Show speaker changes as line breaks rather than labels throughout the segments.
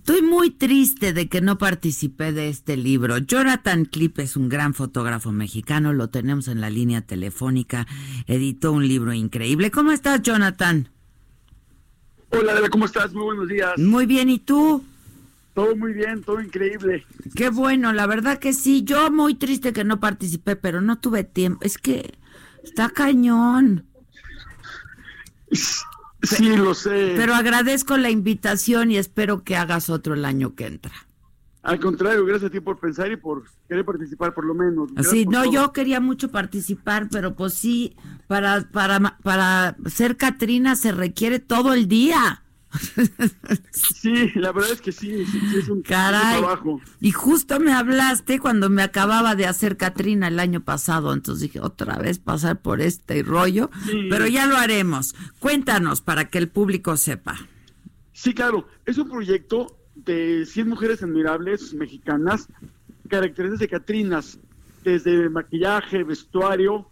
Estoy muy triste de que no participé de este libro. Jonathan Clip es un gran fotógrafo mexicano, lo tenemos en la línea telefónica, editó un libro increíble. ¿Cómo estás, Jonathan?
Hola, Adela, ¿cómo estás? Muy buenos días.
Muy bien, ¿y tú?
Todo muy bien, todo increíble.
Qué bueno, la verdad que sí. Yo muy triste que no participé, pero no tuve tiempo. Es que está cañón.
Sí, lo sé.
Pero agradezco la invitación y espero que hagas otro el año que entra.
Al contrario, gracias a ti por pensar y por querer participar por lo menos. Gracias
Sí, no,
todo.
yo quería mucho participar, pero pues sí, para, para, para ser Catrina se requiere todo el día.
Sí, la verdad es que sí, sí, sí, es un,
Caray.
trabajo.
Y justo me hablaste cuando me acababa de hacer Catrina el año pasado, entonces dije, otra vez pasar por este rollo,
Sí.
pero ya lo haremos. Cuéntanos para que el público sepa.
Sí, claro, es un proyecto de 100 mujeres admirables mexicanas, características de Catrinas, desde maquillaje, vestuario,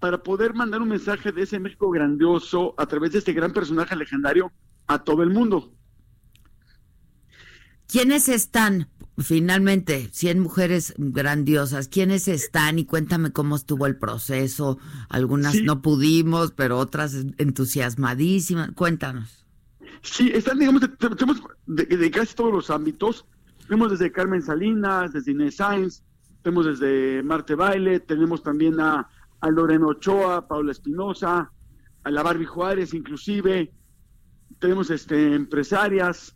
para poder mandar un mensaje de ese México grandioso a través de este gran personaje legendario a todo el mundo.
¿Quiénes están? Finalmente, 100 mujeres grandiosas. ¿Quiénes están? Y cuéntame cómo estuvo el proceso. Algunas
Sí.
no pudimos, pero otras entusiasmadísimas. Cuéntanos.
Sí, están, digamos, de- de- tenemos de, de casi todos los ámbitos. Tenemos desde Carmen Salinas, desde Inés Sainz, tenemos desde Marte Baile, tenemos también a, a Lorena Ochoa, Paula Espinosa, a la Barbie Juárez inclusive, tenemos este empresarias.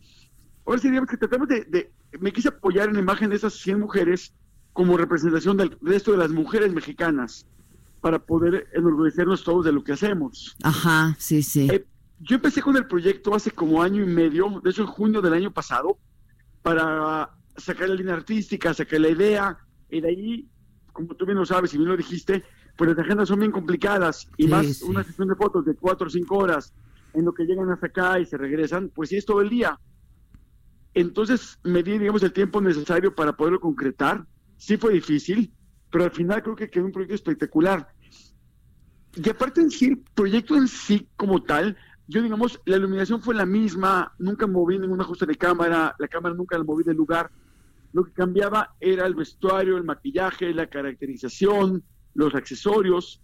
Ahora sí, digamos que tratamos de, de- me quise apoyar en la imagen de esas 100 mujeres como representación del resto de las mujeres mexicanas para poder enorgullecernos todos de lo que hacemos.
Ajá, sí, sí.
Eh, yo empecé con el proyecto hace como año y medio, de hecho en junio del año pasado, para sacar la línea artística, sacar la idea, y de ahí, como tú bien lo sabes y bien lo dijiste, pues las agendas son bien complicadas, y
Sí,
más
sí.
una sesión de fotos de cuatro o cinco horas, en lo que llegan hasta acá y se regresan, pues sí es todo el día. Entonces me di, digamos, el tiempo necesario para poderlo concretar. Sí fue difícil, pero al final creo que quedó un proyecto espectacular. Y aparte en sí, el proyecto en sí como tal, yo digamos, la iluminación fue la misma, nunca moví ningún ajuste de cámara, la cámara nunca la moví del lugar. Lo que cambiaba era el vestuario, el maquillaje, la caracterización, los accesorios.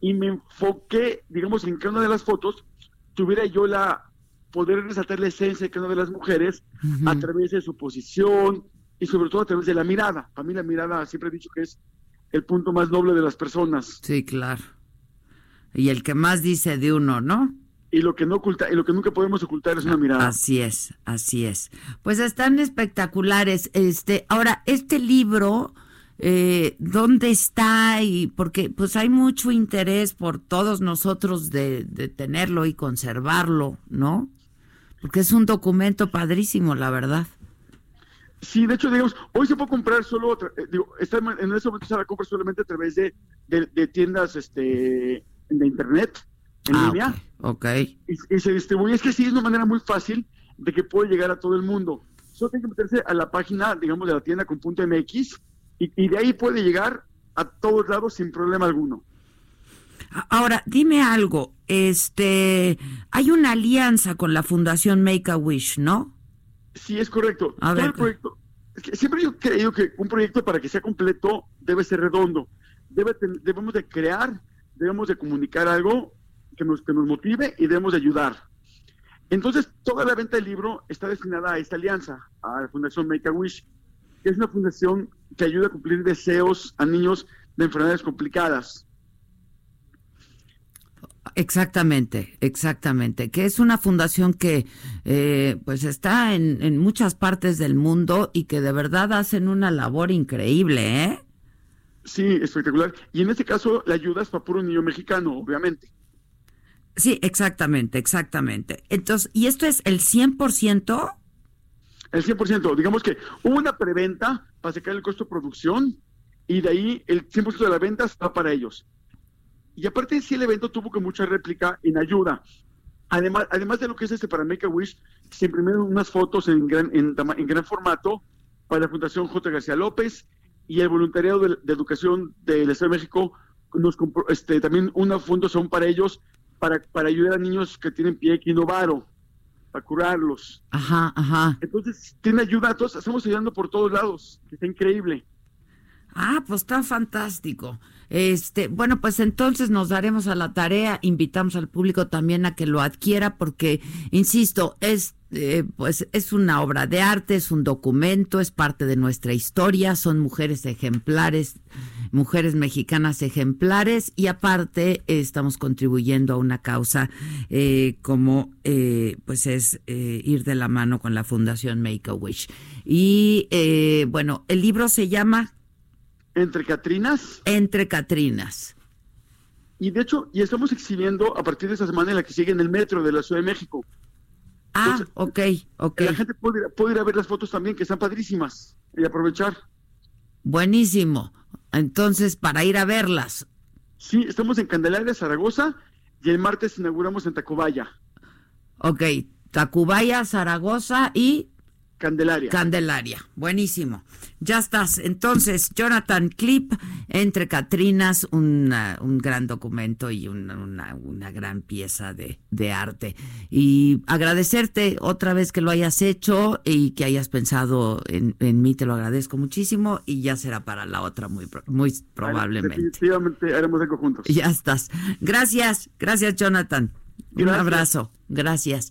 Y me enfoqué, digamos, en cada una de las fotos tuviera yo la poder resaltar la esencia de cada una de las mujeres a través de su posición y sobre todo a través de la mirada. Para mí la mirada siempre he dicho que es el punto más noble de las personas.
Sí, claro. Y el que más dice de uno, ¿no?
y lo que no oculta y lo que nunca podemos ocultar es una mirada.
Así es, así es. Pues están espectaculares. Este, ahora, este libro, eh, ¿dónde está? Y porque pues hay mucho interés por todos nosotros de, de tenerlo y conservarlo, ¿no? Porque es un documento padrísimo, la verdad.
Sí, de hecho, digamos, hoy se puede comprar solo, otra- eh, digo, está en en ese momento se la compra solamente a través de, de, de tiendas este, de internet, en
Ah,
línea,
ok, ok.
y, y se distribuye. Es que sí, es una manera muy fácil de que puede llegar a todo el mundo. Solo tiene que meterse a la página, digamos, de la tienda con punto MX, y, y de ahí puede llegar a todos lados sin problema alguno.
Ahora, dime algo. Este, hay una alianza con la Fundación Make a Wish, ¿no?
Sí, es correcto.
A
Todo
ver,
el proyecto, siempre yo he creído que un proyecto para que sea completo debe ser redondo. Debe debemos de crear, debemos de comunicar algo que nos, que nos motive y debemos de ayudar. Entonces, toda la venta del libro está destinada a esta alianza, a la Fundación Make a Wish, que es una fundación que ayuda a cumplir deseos a niños de enfermedades complicadas.
Exactamente, exactamente. Que es una fundación que eh, pues está en, en muchas partes del mundo y que de verdad hacen una labor increíble, ¿eh?
Sí, espectacular. Y en este caso, la ayuda es para puro niño mexicano, obviamente.
Sí, exactamente, exactamente. Entonces, ¿y esto es el 100%?
El 100%. Digamos que hubo una preventa para sacar el costo de producción y de ahí el 100% de las ventas va para ellos. Y aparte, sí, el evento tuvo que mucha réplica en ayuda. Además, además de lo que es este para Make a Wish, se imprimieron unas fotos en gran, en, gran formato para la Fundación J. García López y el voluntariado de, educación del Estado de México nos compró este, también una fundación para ellos para, para ayudar a niños que tienen pie equinovaro, para curarlos.
Ajá, ajá.
Entonces, tiene ayuda a todos, estamos ayudando por todos lados, está increíble.
Ah, pues está fantástico. Este, bueno, pues entonces nos daremos a la tarea, invitamos al público también a que lo adquiera porque, insisto, es eh, pues es una obra de arte, es un documento, es parte de nuestra historia, son mujeres ejemplares, mujeres mexicanas ejemplares y aparte estamos contribuyendo a una causa eh, como eh, pues es ir de la mano con la Fundación Make a Wish. Y bueno, el libro se llama
entre Catrinas.
Entre Catrinas.
Y de hecho, y estamos exhibiendo a partir de esta semana en la que sigue en el metro de la Ciudad de México.
Ah, ok, ok.
La gente puede ir, a ver las fotos también, que están padrísimas, y aprovechar.
Buenísimo. Entonces, para ir a verlas.
Sí, estamos en Candelaria, Zaragoza, y el martes inauguramos en Tacubaya.
Ok, Tacubaya, Zaragoza y
Candelaria.
Candelaria, buenísimo. Ya estás. Entonces, Jonathan Clip, Entre Catrinas, un gran documento y una, gran pieza de, arte. Y agradecerte otra vez que lo hayas hecho y que hayas pensado en, mí, te lo agradezco muchísimo y ya será para la otra muy, muy probablemente.
Definitivamente haremos algo juntos.
Ya estás. Gracias, gracias Jonathan. Un abrazo. Gracias.